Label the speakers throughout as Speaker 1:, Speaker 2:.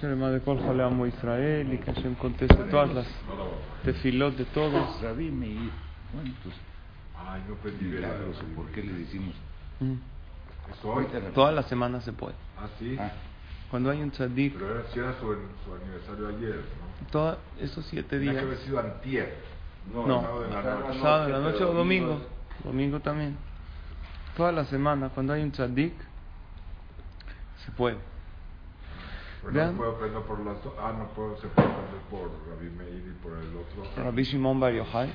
Speaker 1: Shelema de Kol Amo Israel y que Hashem conteste todas las tefilot de todos.
Speaker 2: Rabí Meir, ¿cuántos
Speaker 3: Ay, no
Speaker 2: milagros o por qué le decimos?
Speaker 1: Mm. Todas las semanas se puede.
Speaker 3: Ah, sí.
Speaker 2: Ah,
Speaker 1: Cuando hay un tzadik,
Speaker 3: Pero era, si era su, su aniversario ayer, ¿no?
Speaker 1: toda, esos siete
Speaker 3: Tenía
Speaker 1: días.
Speaker 3: que haber sido antier.
Speaker 1: No,
Speaker 3: sábado de la noche.
Speaker 1: sábado de la noche o domingo.
Speaker 4: domingo
Speaker 1: Domingo también. Toda la semana, cuando hay un tzadik, se puede.
Speaker 3: Pero no puedo aprender por las dos. Ah, no puedo, se puede aprender por Rabbi Meir y por el otro.
Speaker 1: Rabbi Shimon Bar Yochai.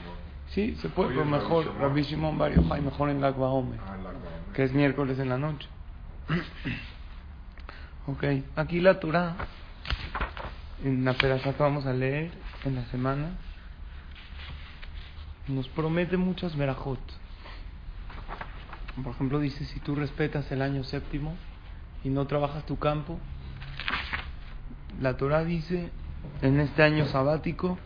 Speaker 1: Sí, se puede, pero mejor. Rabbi Shimon Bar Yochai, mejor en Lag Baomer,
Speaker 3: Ah,
Speaker 1: que es miércoles en la noche. ok, aquí la Torah, en la perasá que vamos a leer en la semana, nos promete muchas verajot. Por ejemplo, dice, si tú respetas el año séptimo y no trabajas tu campo, la Torah dice, en este año sabático,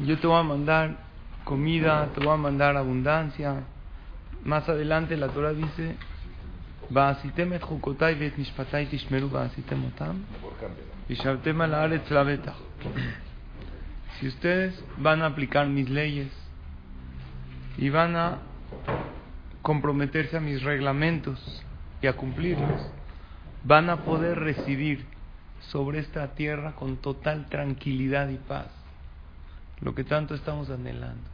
Speaker 1: yo te voy a mandar comida, te voy a mandar abundancia. Más adelante la Torah dice. Si ustedes van a aplicar mis leyes y van a comprometerse a mis reglamentos y a cumplirlos, van a poder residir sobre esta tierra con total tranquilidad y paz lo que tanto estamos anhelando,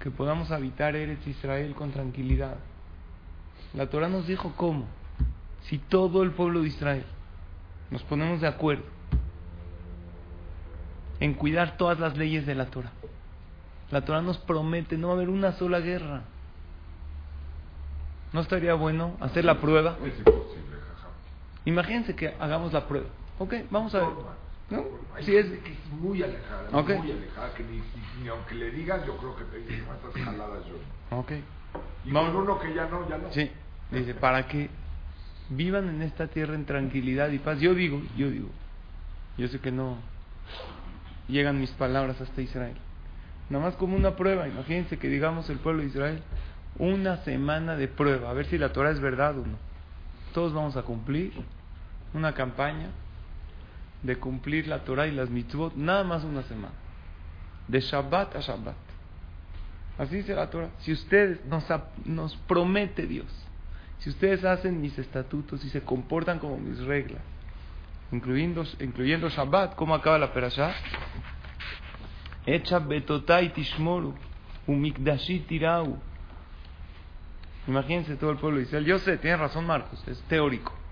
Speaker 1: que podamos habitar Eretz Israel con tranquilidad. La Torah nos dijo cómo, si todo el pueblo de Israel nos ponemos de acuerdo en cuidar todas las leyes de la Torah. La Torah nos promete no va a haber una sola guerra. ¿No estaría bueno hacer la prueba? Imagínense que hagamos la prueba. Ok, vamos a ver. ¿No?
Speaker 3: Hay
Speaker 1: Si es,
Speaker 3: que es muy alejada,
Speaker 1: Ok.
Speaker 3: muy alejada, que ni, ni- ni aunque le digas, yo creo que te dicen cuántas jaladas yo.
Speaker 1: ok.
Speaker 3: Y
Speaker 1: Vamos.
Speaker 3: con uno que ya no, ya no.
Speaker 1: Sí, dice, para que vivan en esta tierra en tranquilidad y paz. Yo digo, yo digo, yo sé que no llegan mis palabras hasta Israel. Nada más como una prueba, imagínense que digamos el pueblo de Israel, una semana de prueba, a ver si la Torah es verdad o no. Todos vamos a cumplir una campaña de cumplir la Torah y las mitzvot, nada más una semana, de Shabbat a Shabbat. Así dice la Torah. Si ustedes nos, nos promete Dios, si ustedes hacen mis estatutos y se comportan como mis reglas, incluyendo, incluyendo Shabbat, ¿cómo acaba la perashá? Echa betotai tishmoru, umikdashi tirau. Imagínense todo el pueblo de Israel. Yo sé, tiene razón Marcos, es teórico.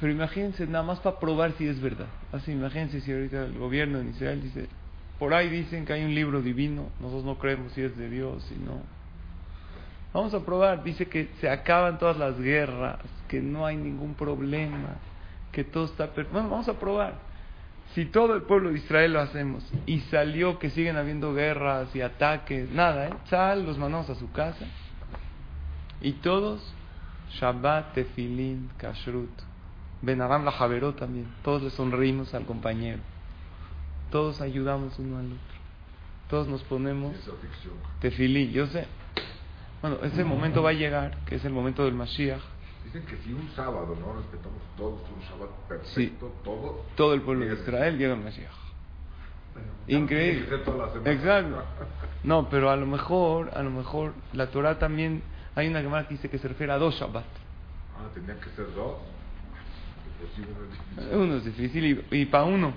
Speaker 1: Pero imagínense nada más para probar si es verdad. Así, imagínense si ahorita el gobierno en Israel dice, por ahí dicen que hay un libro divino, nosotros no creemos si es de Dios, si no. Vamos a probar, dice que se acaban todas las guerras, que no hay ningún problema, que todo está perfecto. Bueno, vamos a probar. Si todo el pueblo de Israel lo hacemos y salió que siguen habiendo guerras y ataques, nada, ¿eh? Sal, los mandamos a su casa y todos, Shabbat, Tefilín, Kashrut, Ben Aram la Javeró también, todos le sonreímos al compañero, todos ayudamos uno al otro, todos nos ponemos. Tefilín, yo sé. Bueno, ese momento va a llegar, que es el momento del Mashiach,
Speaker 3: Dicen que si un sábado no respetamos todos un Shabbat perfecto, todo.
Speaker 1: todo el pueblo de. Israel llega al Mashiach.
Speaker 3: Bueno,
Speaker 1: Increíble. Exacto. No, pero a lo mejor, a lo mejor la Torah también hay una que dice que se refiere a dos Shabbat.
Speaker 3: Ah, tenían que ser dos. Uno es difícil.
Speaker 1: Difícil y, para uno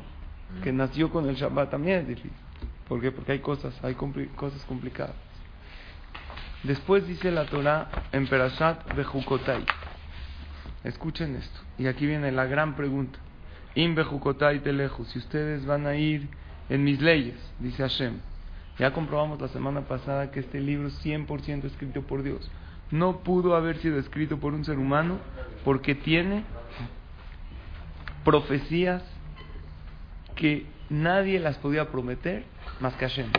Speaker 1: que nació con el Shabbat también es difícil. ¿Por qué? Porque hay cosas, hay compli- cosas complicadas. Después dice la Torah en Perashat Bejukotai. Escuchen esto. Y aquí viene la gran pregunta. In Bejukotai Teleju. Si ustedes van a ir en mis leyes, dice Hashem. Ya comprobamos la semana pasada que este libro es 100% escrito por Dios. No pudo haber sido escrito por un ser humano porque tiene profecías que nadie las podía prometer más que Hashem.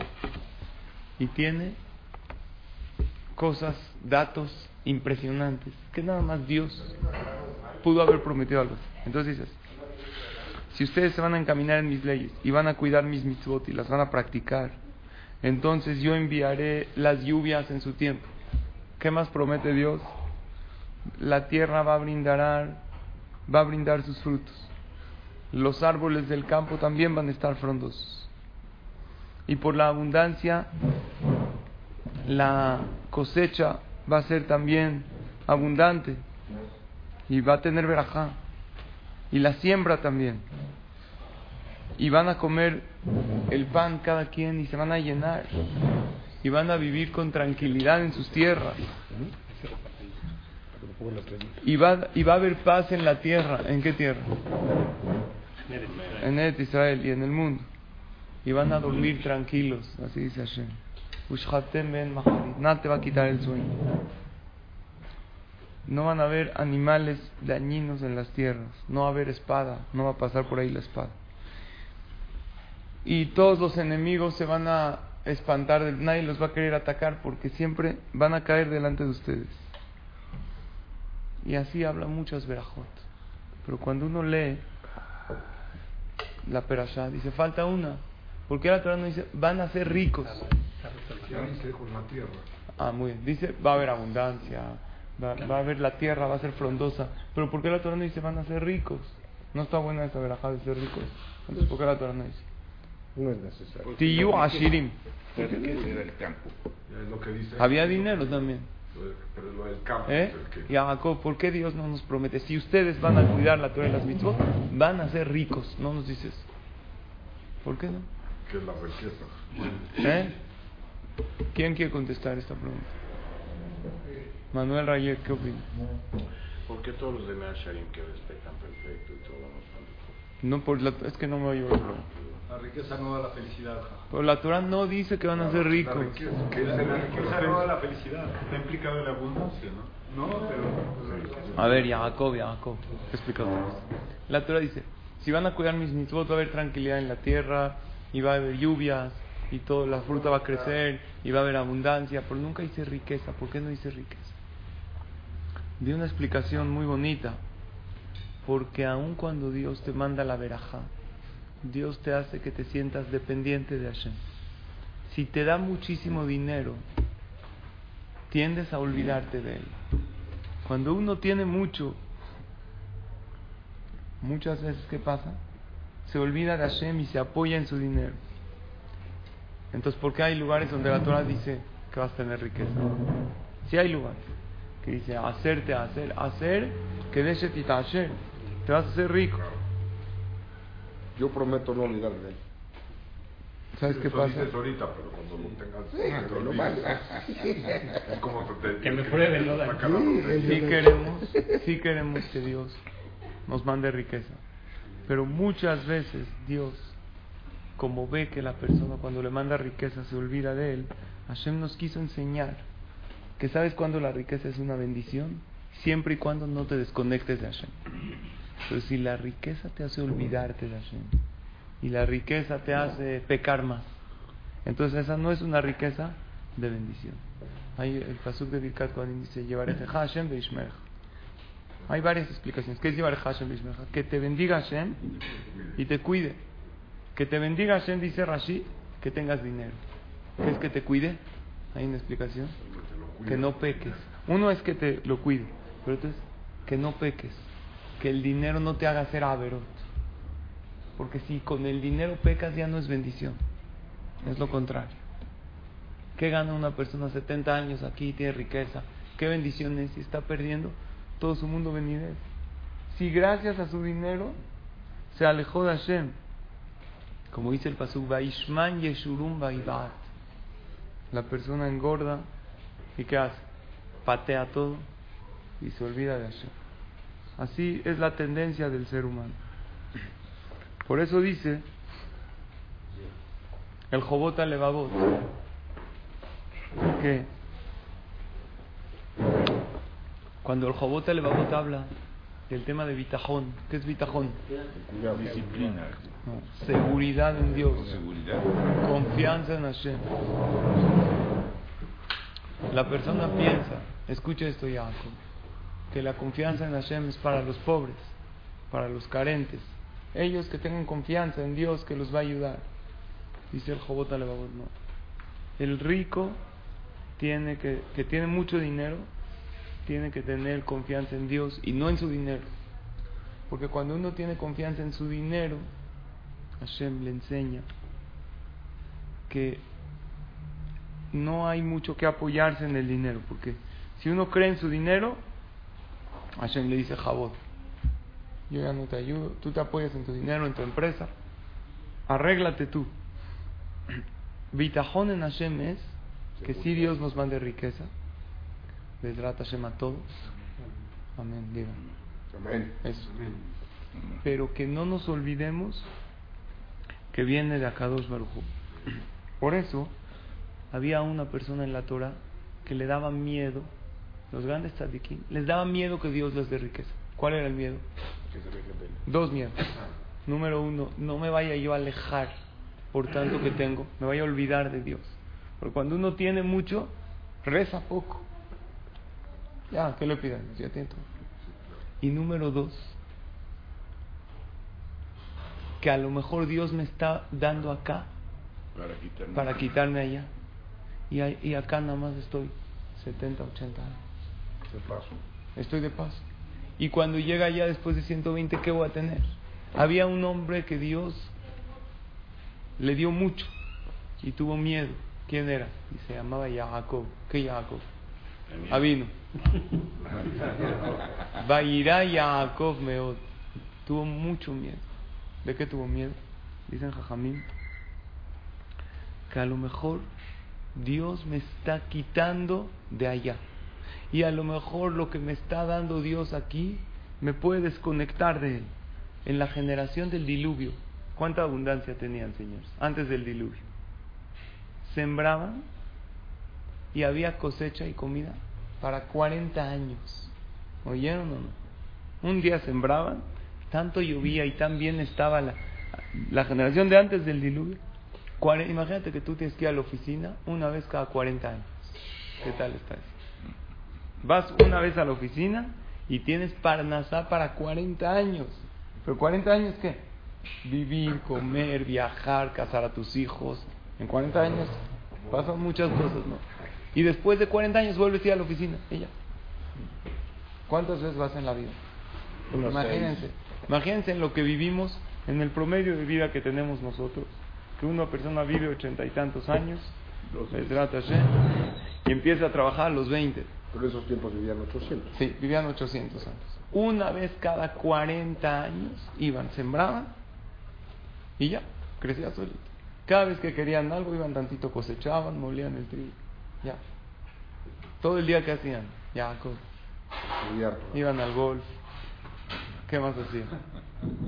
Speaker 1: Y tiene cosas, datos impresionantes que nada más Dios pudo haber prometido algo. Entonces dices, si ustedes se van a encaminar en mis leyes y van a cuidar mis mitzvot y las van a practicar, entonces yo enviaré las lluvias en su tiempo. ¿Qué más promete Dios? La tierra va a brindar va a brindar sus frutos. Los árboles del campo también van a estar frondosos. Y por la abundancia, la cosecha va a ser también abundante y va a tener verajá. Y la siembra también. Y van a comer el pan cada quien y se van a llenar. Y van a vivir con tranquilidad en sus tierras. Y va, y va a haber paz en la tierra. ¿En qué tierra? En Et Israel y en el mundo. Y van a dormir tranquilos, así dice Hashem. Nada te va a quitar el sueño. No van a haber animales dañinos en las tierras. No va a haber espada. No va a pasar por ahí la espada. Y todos los enemigos se van a espantar. Nadie los va a querer atacar porque siempre van a caer delante de ustedes. Y así habla muchas verajot. Pero cuando uno lee la perashá, dice, falta una. porque la Torah no dice, van a ser ricos? Ah, muy bien. Dice, va a haber abundancia, va, a haber la tierra, va a ser frondosa. Pero ¿por qué la Torah no dice, van a ser ricos? No está buena esa verajá de ser ricos. Entonces, ¿por qué la Torah no dice?
Speaker 4: No es necesario.
Speaker 1: Tiyu Ashirim. Había dinero también.
Speaker 3: Pero lo del campo.
Speaker 1: ¿Eh? Y Jacob, ¿por qué Dios no nos promete? Si ustedes van a cuidar la Torah y las mitzvot, van a ser ricos. No nos dices. ¿Por qué no?
Speaker 3: Que es la riqueza.
Speaker 1: ¿Eh? ¿Quién quiere contestar esta pregunta? Manuel Rayek, ¿qué opina?
Speaker 4: ¿Por qué todos los de Sharim que respetan perfecto y todo
Speaker 1: no por la, es que no me oigo.
Speaker 4: La riqueza no da la felicidad.
Speaker 1: Pero la Torah no dice que van a ser ricos. La
Speaker 4: riqueza, no da la felicidad. Está implicado en la abundancia, ¿no? No, pero...
Speaker 1: A ver, Jacob, Jacob, explica La Torah dice, si van a cuidar mis mitzvot va a haber tranquilidad en la tierra, y va a haber lluvias, y toda la fruta va a crecer, y va a haber abundancia, pero nunca dice riqueza. ¿Por qué no dice riqueza? Di una explicación muy bonita. Porque aun cuando Dios te manda la veraja, Dios te hace que te sientas dependiente de Hashem. Si te da muchísimo dinero, tiendes a olvidarte de él. Cuando uno tiene mucho, muchas veces, ¿qué pasa? Se olvida de Hashem y se apoya en su dinero. Entonces, ¿por qué hay lugares donde la Torah dice que vas a tener riqueza? Si hay lugares que dice hacerte hacer, hacer, que deje hacer, te vas a hacer rico.
Speaker 4: Yo prometo no olvidarme de él.
Speaker 1: ¿Sabes qué pasa?
Speaker 3: ahorita, pero cuando lo tengas,
Speaker 4: es
Speaker 3: como
Speaker 4: que me prueben, ¿no?
Speaker 1: Sí queremos, sí queremos que Dios nos mande riqueza. Pero muchas veces Dios, como ve que la persona cuando le manda riqueza se olvida de él, Hashem nos quiso enseñar que sabes cuando la riqueza es una bendición, siempre y cuando no te desconectes de Hashem. Pero si la riqueza te hace olvidarte de Hashem y la riqueza te hace pecar más, entonces esa no es una riqueza de bendición. Hay el pasuk de Birkat cuando dice llevaré Hashem Hay varias explicaciones. ¿Qué es llevar Hashem Que te bendiga Hashem y te cuide. Que te bendiga Hashem, dice Rashi, que tengas dinero. ¿Qué es que te cuide? Hay una explicación. Que no peques. Uno es que te lo cuide, pero otro es que no peques que el dinero no te haga ser averot. Porque si con el dinero pecas ya no es bendición, es lo contrario. ¿Qué gana una persona 70 años aquí tiene riqueza? ¿Qué bendición es si está perdiendo todo su mundo venidero? Si gracias a su dinero se alejó de Hashem, como dice el pasuk, Vaishman Yeshurum La persona engorda y ¿qué hace? Patea todo y se olvida de Hashem. Así es la tendencia del ser humano. Por eso dice el Jobot Levavot que cuando el Jobot Levavot habla del tema de bitajón, ¿qué es bitajón?
Speaker 2: Disciplina.
Speaker 1: seguridad en Dios. Confianza en Hashem. La persona piensa, escucha esto ya, que la confianza en Hashem es para los pobres, para los carentes. Ellos que tengan confianza en Dios que los va a ayudar. Dice el Jobot Alevabot, no. El rico tiene que, que tiene mucho dinero, tiene que tener confianza en Dios y no en su dinero. Porque cuando uno tiene confianza en su dinero, Hashem le enseña que no hay mucho que apoyarse en el dinero, porque si uno cree en su dinero, Hashem le dice, Jabot, yo ya no te ayudo, tú te apoyas en tu dinero, en tu empresa, arréglate tú. Vitajón en Hashem es que si Dios nos mande riqueza, les trata Hashem a todos. Amén, digan.
Speaker 3: Amén.
Speaker 1: Eso. Pero que no nos olvidemos que viene de Akadosh Baruj. Por eso había una persona en la Torah que le daba miedo, los grandes tzadikim, les daba miedo que Dios les dé riqueza. ¿Cuál era el miedo? Dos miedos. Número uno, no me vaya yo a alejar por tanto que tengo, me vaya a olvidar de Dios. Porque cuando uno tiene mucho, reza poco. Ya, ¿qué le pidan? Ya tiene todo. Y número dos, que a lo mejor Dios me está dando acá
Speaker 2: Para quitarme.
Speaker 1: para quitarme allá. Y, y acá nada más estoy 70, 80 años.
Speaker 3: Paso.
Speaker 1: Estoy de paso. Y cuando llega allá después de 120, ¿qué voy a tener? Había un hombre que Dios le dio mucho y tuvo miedo. ¿Quién era? Y se llamaba Jacob. ¿Qué Jacob? Avino. Vairá Jacob Meod. Tuvo mucho miedo. ¿De qué tuvo miedo? Dicen Jajamín que a lo mejor Dios me está quitando de allá. Y a lo mejor lo que me está dando Dios aquí me puede desconectar de Él. En la generación del diluvio, ¿cuánta abundancia tenían, señores? Antes del diluvio. Sembraban y había cosecha y comida para 40 años. ¿Oyeron o no? Un día sembraban, tanto llovía y tan bien estaba la, la generación de antes del diluvio. Cuare- Imagínate que tú tienes que ir a la oficina una vez cada 40 años. ¿Qué tal está eso? Vas una vez a la oficina y tienes parnasá para 40 años. ¿Pero 40 años qué? Vivir, comer, viajar, casar a tus hijos. En 40 años pasan muchas cosas, ¿no? Y después de 40 años vuelves a ir a la oficina. Ya. ¿Cuántas veces vas en la vida?
Speaker 2: Unos
Speaker 1: imagínense, imagínense en lo que vivimos, en el promedio de vida que tenemos nosotros, que una persona vive ochenta y tantos años, y empieza a trabajar a los 20.
Speaker 3: Pero en esos tiempos vivían 800.
Speaker 1: Sí, vivían 800 años. Una vez cada 40 años iban, sembraban y ya, crecía solito. Cada vez que querían algo iban tantito, cosechaban, molían el trigo. Ya. Todo el día que hacían, ya, iban al golf. ¿Qué más hacían?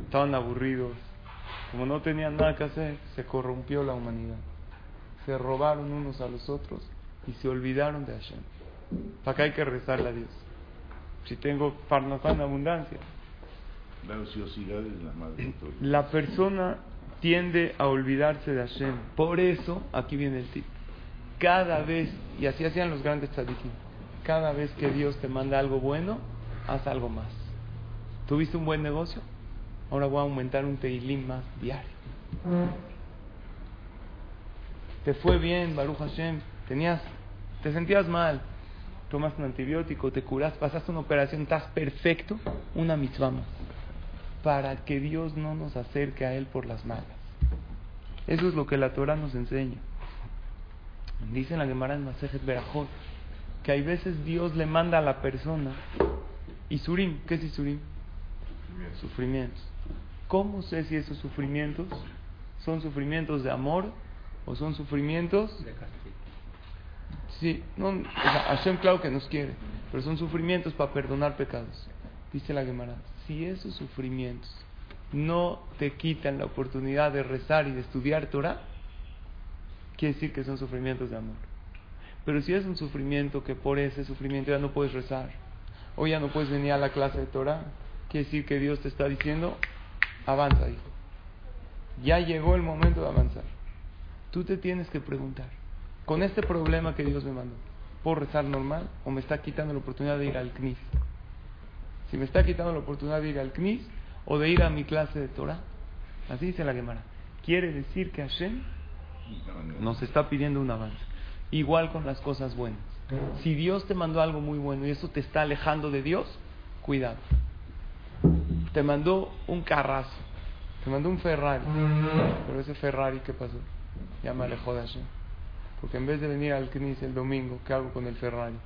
Speaker 1: Estaban aburridos. Como no tenían nada que hacer, se corrompió la humanidad. Se robaron unos a los otros y se olvidaron de Hashem. Para acá hay que rezarle a Dios. Si tengo parnasá en abundancia.
Speaker 2: La ociosidad es la madre de todo.
Speaker 1: La persona tiende a olvidarse de Hashem. Por eso, aquí viene el tip. Cada vez, y así hacían los grandes tzadikim, cada vez que Dios te manda algo bueno, haz algo más. ¿Tuviste un buen negocio? Ahora voy a aumentar un teilim más diario. Te fue bien, Baruch Hashem. Tenías, te sentías mal. Tomaste un antibiótico, te curas, pasaste una operación, estás perfecto. Una mitzvah más para que Dios no nos acerque a Él por las malas. Eso es lo que la Torah nos enseña. Dice en la Gemara en Masejet Berajot que hay veces Dios le manda a la persona Isurim. ¿Qué es Isurim? Sufrimientos. ¿Cómo sé si esos sufrimientos son sufrimientos de amor o son sufrimientos
Speaker 5: de castigo.
Speaker 1: Sí, no, o Hashem claro que nos quiere, pero son sufrimientos para perdonar pecados. Dice la Gemara, si esos sufrimientos no te quitan la oportunidad de rezar y de estudiar Torah, quiere decir que son sufrimientos de amor. Pero si es un sufrimiento que por ese sufrimiento ya no puedes rezar, o ya no puedes venir a la clase de Torah, quiere decir que Dios te está diciendo, avanza, hijo. Ya llegó el momento de avanzar. Tú te tienes que preguntar, con este problema que Dios me mandó, ¿puedo rezar normal o me está quitando la oportunidad de ir al CNIS? Si me está quitando la oportunidad de ir al CNIS o de ir a mi clase de Torah, así dice la Gemara, quiere decir que Hashem nos está pidiendo un avance. Igual con las cosas buenas. Si Dios te mandó algo muy bueno y eso te está alejando de Dios, cuidado. te mandó un carrazo, te mandó un Ferrari. Pero ese Ferrari, ¿qué pasó? Ya me alejó de Hashem. Porque en vez de venir al Knis el domingo, ¿qué hago con el Ferrari?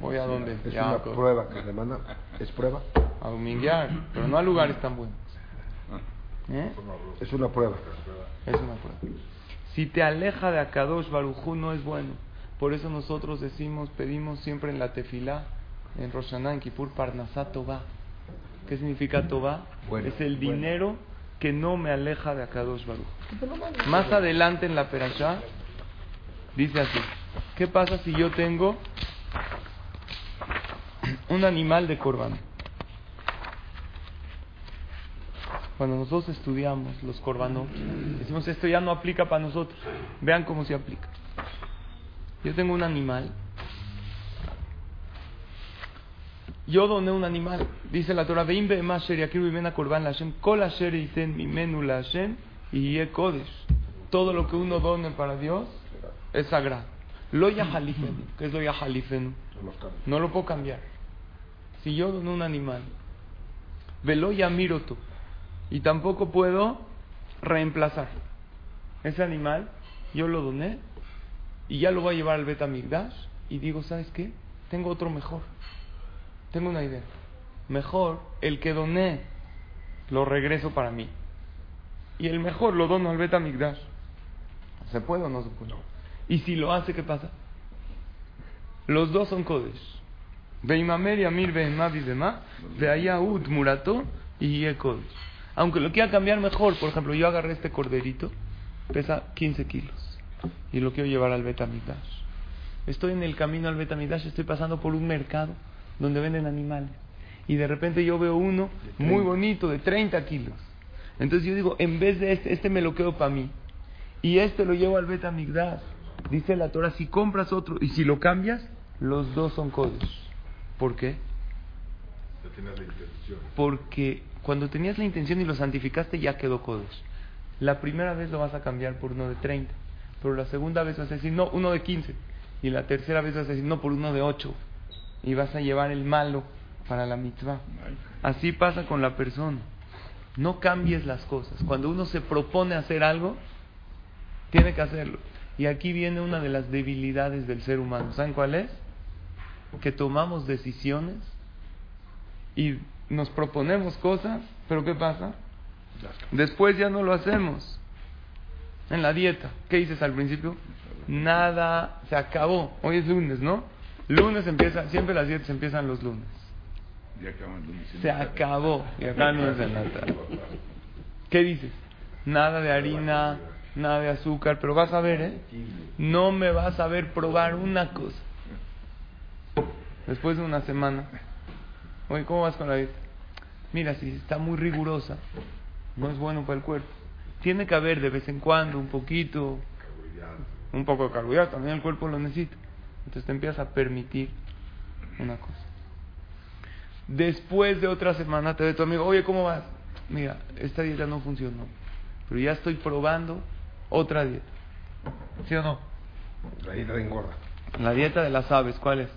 Speaker 1: Voy a dónde?
Speaker 3: Es
Speaker 1: Ya,
Speaker 3: una
Speaker 1: pues,
Speaker 3: prueba que le manda. ¿Es prueba?
Speaker 1: A dominguear, pero no a lugares tan buenos. ¿Eh?
Speaker 3: Es una prueba.
Speaker 1: Es una prueba. Si te aleja de Akadosh Barujú no es bueno. Por eso nosotros decimos, pedimos siempre en la tefilá, en Rosh Hashanah, en Kippur, Parnasá Tová. ¿Qué significa Tová?
Speaker 3: Bueno,
Speaker 1: es el
Speaker 3: bueno.
Speaker 1: dinero que no me aleja de Akadosh Baruj. Más adelante en la Perashá, dice así, ¿qué pasa si yo tengo un animal de corbán? Cuando nosotros estudiamos los corbanos, decimos esto ya no aplica para nosotros. Vean cómo se aplica. Yo tengo un animal. Yo doné un animal. Dice la Torah, "Veim korban laHashem, kol asher mimenu laHashem, y ye kodesh." Todo lo que uno done para Dios es sagrado. Lo yahalifenu. ¿Qué es lo yahalifenu?
Speaker 3: No.
Speaker 1: No lo puedo cambiar. Si yo dono un animal, velo yamiroto, y tampoco puedo reemplazar. Ese animal, yo lo doné, y ya lo voy a llevar al Betamigdash, y digo, ¿sabes qué? Tengo otro mejor. Tengo una idea. Mejor, el que doné, lo regreso para mí. Y el mejor lo dono al Betamigdash. ¿Se puede o no se puede? Y si lo hace, ¿qué pasa? Los dos son Kodesh. Beimamer y Amir Behemá Bibemá, Beayahud Murato y Kodesh. Aunque lo quiera cambiar mejor, por ejemplo, yo agarré este corderito, pesa 15 kilos, y lo quiero llevar al Betamigdash. Estoy en el camino al Betamigdash, estoy pasando por un mercado donde venden animales. Y de repente yo veo uno muy bonito de 30 kilos. Entonces yo digo, en vez de este, este me lo quedo para mí. Y este lo llevo al Betamigdash. Dice la Torah, si compras otro y si lo cambias, los dos son Kodesh. ¿Por qué? Porque cuando tenías la intención y lo santificaste, ya quedó Kodesh. La primera vez lo vas a cambiar por uno de 30, pero la segunda vez vas a decir, no, uno de 15. Y la tercera vez vas a decir, no, por uno de 8. Y vas a llevar el malo para la mitzvah. Así pasa con la persona. No cambies las cosas. Cuando uno se propone hacer algo, tiene que hacerlo. Y aquí viene una de las debilidades del ser humano. ¿Saben cuál es? Que tomamos decisiones y nos proponemos cosas, pero ¿qué pasa? Después ya no lo hacemos. En la dieta, ¿qué dices al principio? Nada, se acabó. Hoy es lunes, ¿no? Lunes empieza, siempre las dietas empiezan los lunes. Se acabó. Y acá no es de nada. ¿Qué dices? Nada de harina, nada de azúcar, pero vas a ver, ¿eh? No me vas a ver probar una cosa. Después de una semana, oye, ¿cómo vas con la dieta? Mira, si está muy rigurosa, no es bueno para el cuerpo. Tiene que haber de vez en cuando un poquito, un poco de carbohidrato, también el cuerpo lo necesita. Entonces te empiezas a permitir una cosa. Después de otra semana te ve tu amigo, oye, ¿cómo vas? Mira, esta dieta no funcionó, pero ya estoy probando otra dieta. ¿Sí o no?
Speaker 3: La dieta de engorda.
Speaker 1: La dieta de las aves, ¿cuál es?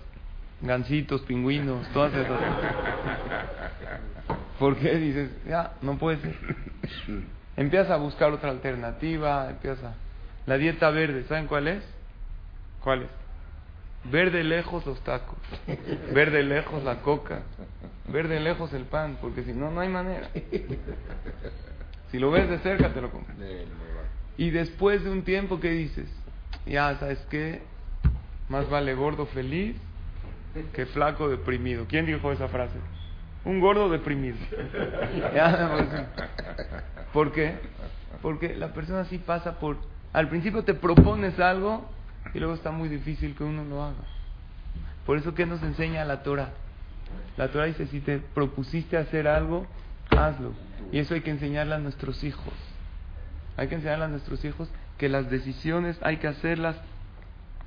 Speaker 1: Gansitos, pingüinos, todas esas. ¿Por qué dices, ya, no puede ser? Empiezas a buscar otra alternativa, empieza. La dieta verde, ¿saben cuál es? ¿Cuál es? Ver de lejos los tacos, ver de lejos la coca, ver de lejos el pan, porque si no, no hay manera. Si lo ves de cerca, te lo compras. Y después de un tiempo, ¿qué dices? Ya, ¿sabes qué? Más vale gordo feliz que flaco deprimido. ¿Quién dijo esa frase? Un gordo deprimido. Pues, ¿Por qué? Porque la persona sí pasa por... Al principio te propones algo y luego está muy difícil que uno lo haga. Por eso, ¿qué nos enseña la Torah? La Torah dice, si te propusiste hacer algo, hazlo. Y eso hay que enseñarle a nuestros hijos. Hay que enseñarle a nuestros hijos que las decisiones hay que hacerlas,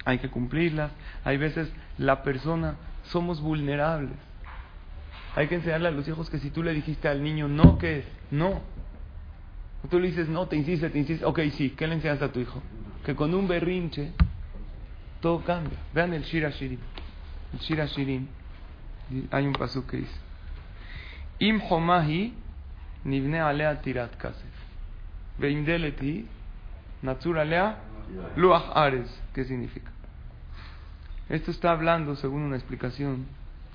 Speaker 1: hay que cumplirlas. Hay veces la persona, somos vulnerables. Hay que enseñarle a los hijos que si tú le dijiste al niño no, ¿qué es? No. Tú le dices no, te insiste, te insiste. Ok, sí, ¿qué le enseñaste a tu hijo? Que con un berrinche todo cambia. Vean el Shira Shirin. El Shira Shirin. Hay un paso que dice: Im homahi nivne alea tirat kasef. Veim deleti natsur alea luach ares. ¿Qué significa? Esto está hablando, según una explicación,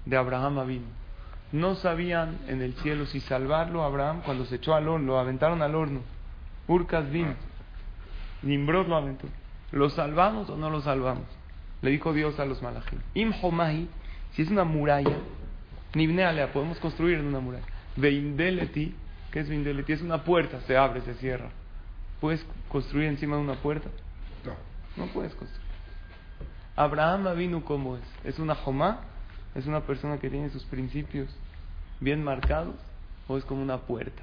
Speaker 1: de Abraham Avino. No sabían en el cielo si salvarlo Abraham cuando se echó al horno, lo aventaron al horno. Urcas vino. Nimrod lo aventó. ¿Lo salvamos o no lo salvamos? Le dijo Dios a los malajim. Im homahi, si es una muralla, nibne alea, podemos construir en una muralla. Veindeleti, ¿qué es veindeleti? Es una puerta, se abre, se cierra. ¿Puedes construir encima de una puerta?
Speaker 3: No.
Speaker 1: No puedes construir. Abraham vino como es. Es una jomá, es una persona que tiene sus principios bien marcados, o es como una puerta.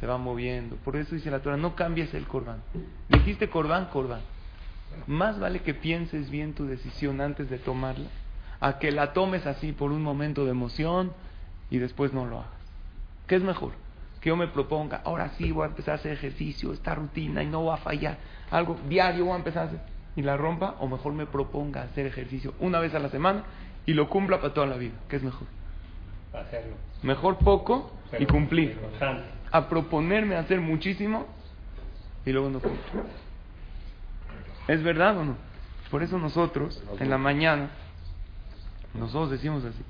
Speaker 1: Se va moviendo. Por eso dice la Torah, no cambies el corbán. Dijiste corbán, corbán. Más vale que pienses bien tu decisión antes de tomarla, a que la tomes así por un momento de emoción y después no lo hagas. ¿Qué es mejor? Que yo me proponga, ahora sí voy a empezar a hacer ejercicio, esta rutina y no voy a fallar. Algo diario voy a empezar a hacer y la rompa, o mejor me proponga hacer ejercicio una vez a la semana y lo cumpla para toda la vida. ¿Qué es mejor?
Speaker 5: Hacerlo.
Speaker 1: Mejor poco y cumplir. A proponerme hacer muchísimo y luego no cumplo. ¿Es verdad o no? Por eso nosotros, en la mañana, nosotros decimos así.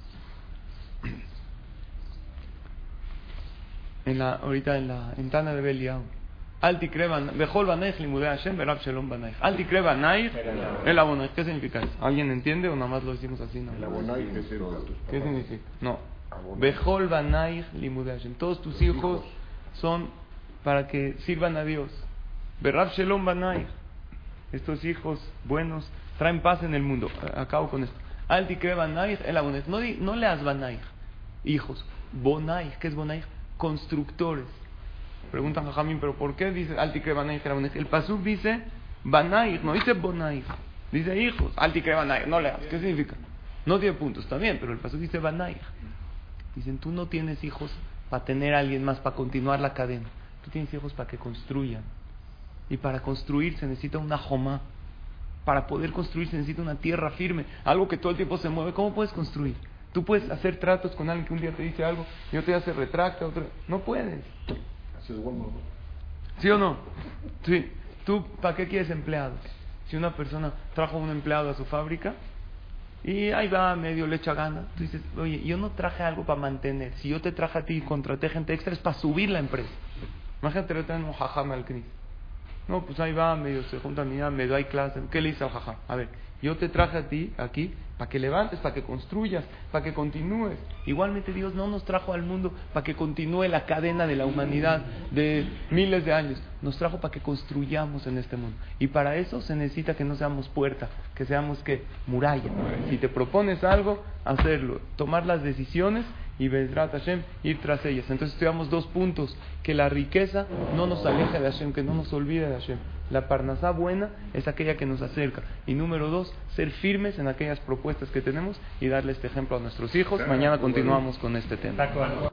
Speaker 1: En la, ahorita en la en Tana de Abonaich. ¿Qué significa eso? ¿Alguien entiende o nada más lo decimos así? No?
Speaker 3: El Abonai es el tus
Speaker 1: ¿Qué significa? No. Bejol Banaich. Todos tus hijos son para que sirvan a Dios. Berab Shalom Banaich. Estos hijos buenos traen paz en el mundo. Acabo con esto. Alti cre Banaich, el. No, no leas Banaich, hijos. Bonaich, ¿qué es Bonaich? Constructores. Preguntan a Jamín, pero ¿por qué dice Altikre Banaich el Pasuk dice Banaich, no dice Bonaich. Dice hijos. Altikre Banaich, no leas. ¿Qué significa? No tiene puntos, está bien, pero el Pasuk dice Banaich. Dicen, tú no tienes hijos para tener a alguien más, para continuar la cadena. Tú tienes hijos para que construyan. Y para construir se necesita una jomá. Para poder construir se necesita una tierra firme, algo que todo el tiempo se mueve. ¿Cómo puedes construir? Tú puedes hacer tratos con alguien que un día te dice algo y otro día se retracta, otro... No puedes.
Speaker 3: Así es bueno.
Speaker 1: ¿Sí o no? Sí. ¿Tú para qué quieres empleados? Si una persona trajo un empleado a su fábrica y ahí va medio le echa gana, tú dices, oye, yo no traje algo para mantener. Si yo te traje a ti y contraté gente extra es para subir la empresa. Imagínate, le traen un jajam al CNIS. No, pues ahí va, medio se junta, mira, medio hay clase. ¿Qué le hice al? A ver, yo te traje a ti aquí para que levantes, para que construyas, para que continúes. Igualmente Dios no nos trajo al mundo para que continúe la cadena de la humanidad de miles de años. Nos trajo para que construyamos en este mundo. Y para eso se necesita que no seamos puerta, que seamos que muralla. Si te propones algo, hacerlo, tomar las decisiones y Bezrat Hashem ir tras ellas. Entonces estudiamos dos puntos, que la riqueza no nos aleje de Hashem, que no nos olvide de Hashem. La parnasá buena es aquella que nos acerca. Y número dos, ser firmes en aquellas propuestas que tenemos y darle este ejemplo a nuestros hijos. Mañana continuamos con este tema.